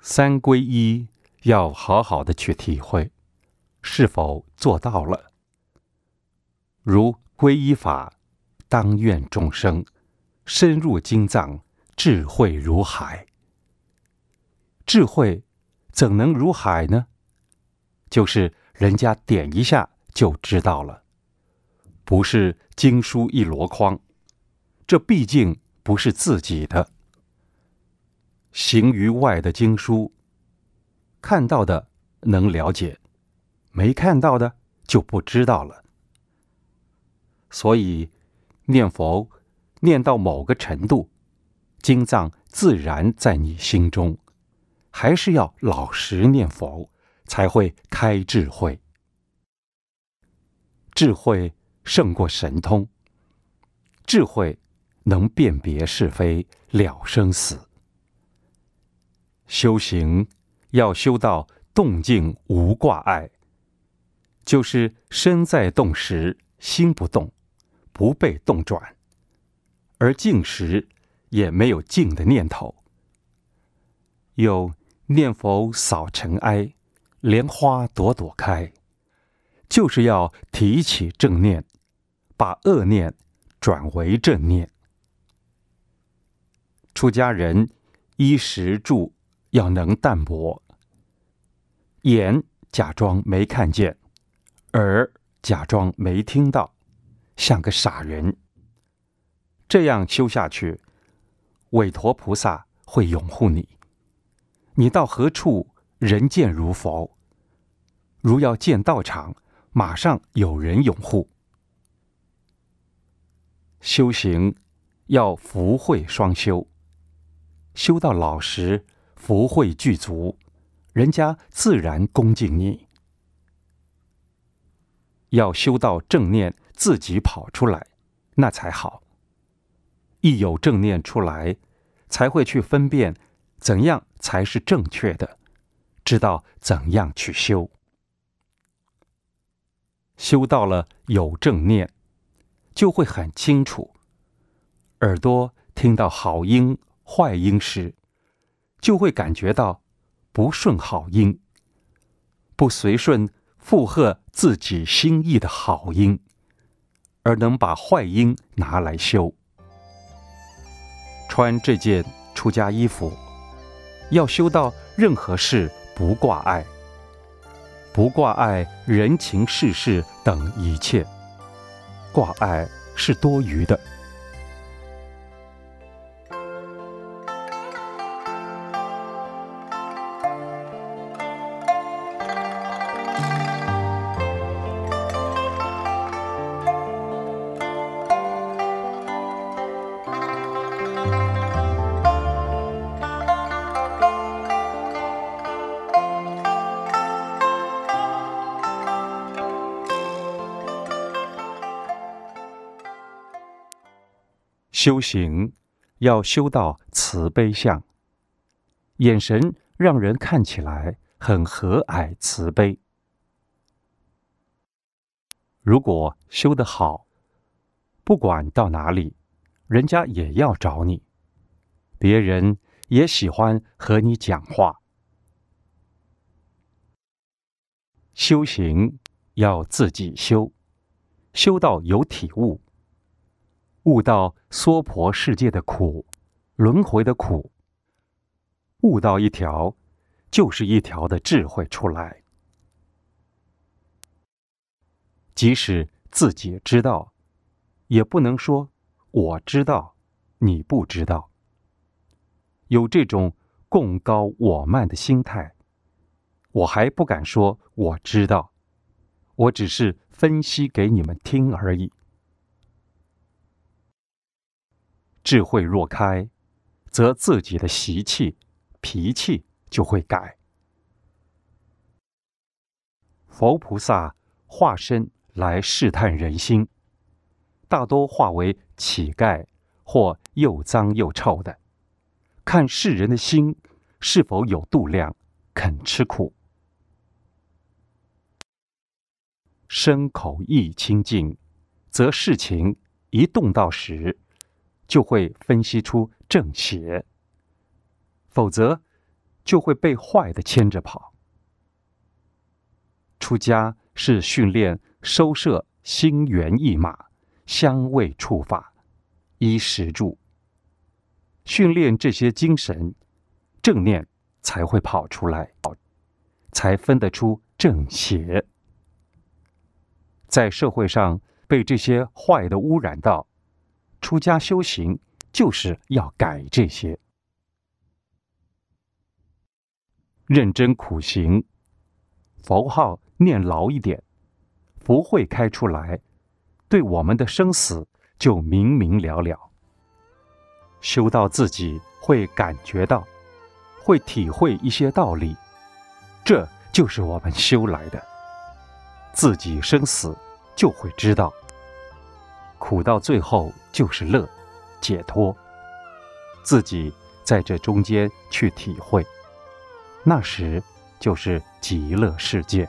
三皈依要好好的去体会，是否做到了？如皈依法，当愿众生深入经藏，智慧如海。智慧怎能如海呢？就是人家点一下就知道了，不是经书一箩筐，这毕竟不是自己的。行于外的经书，看到的能了解，没看到的就不知道了。所以念佛念到某个程度，经藏自然在你心中，还是要老实念佛。才会开智慧，智慧胜过神通。智慧能辨别是非，了生死。修行要修到动静无挂碍，就是身在动时心不动，不被动转；而静时也没有静的念头。有念佛扫尘埃。莲花朵朵开，就是要提起正念，把恶念转为正念。出家人衣食住要能淡泊，眼假装没看见，耳假装没听到，像个傻人。这样修下去，韦陀菩萨会拥护你。你到何处？人见如佛，如要见道场，马上有人拥护。修行要福慧双修，修到老时，福慧具足，人家自然恭敬你。要修到正念自己跑出来，那才好。一有正念出来，才会去分辨怎样才是正确的。知道怎样去修，修到了有正念，就会很清楚。耳朵听到好音坏音时，就会感觉到不顺好音，不随顺附和自己心意的好音，而能把坏音拿来修。穿这件出家衣服，要修到任何事。不挂碍，不挂碍人情世事等一切，挂碍是多余的。修行要修到慈悲相，眼神让人看起来很和蔼慈悲。如果修得好，不管到哪里，人家也要找你，别人也喜欢和你讲话。修行要自己修，修到有体悟。悟到娑婆世界的苦，轮回的苦。悟到一条，就是一条的智慧出来。即使自己知道，也不能说我知道，你不知道。有这种共高我慢的心态，我还不敢说我知道，我只是分析给你们听而已。智慧若开，则自己的习气、脾气就会改。佛菩萨化身来试探人心，大多化为乞丐或又脏又臭的，看世人的心是否有度量，肯吃苦。身口意清净，则事情一动到时。就会分析出正邪，否则就会被坏的牵着跑。出家是训练收摄心猿意马、香味触法、衣食住，训练这些精神，正念才会跑出来，才分得出正邪。在社会上被这些坏的污染到，出家修行就是要改这些，认真苦行，佛号念牢一点，福会开出来，对我们的生死就明明了了。修到自己会感觉到，会体会一些道理，这就是我们修来的。自己生死就会知道，苦到最后就是乐，解脱。自己在这中间去体会，那时就是极乐世界。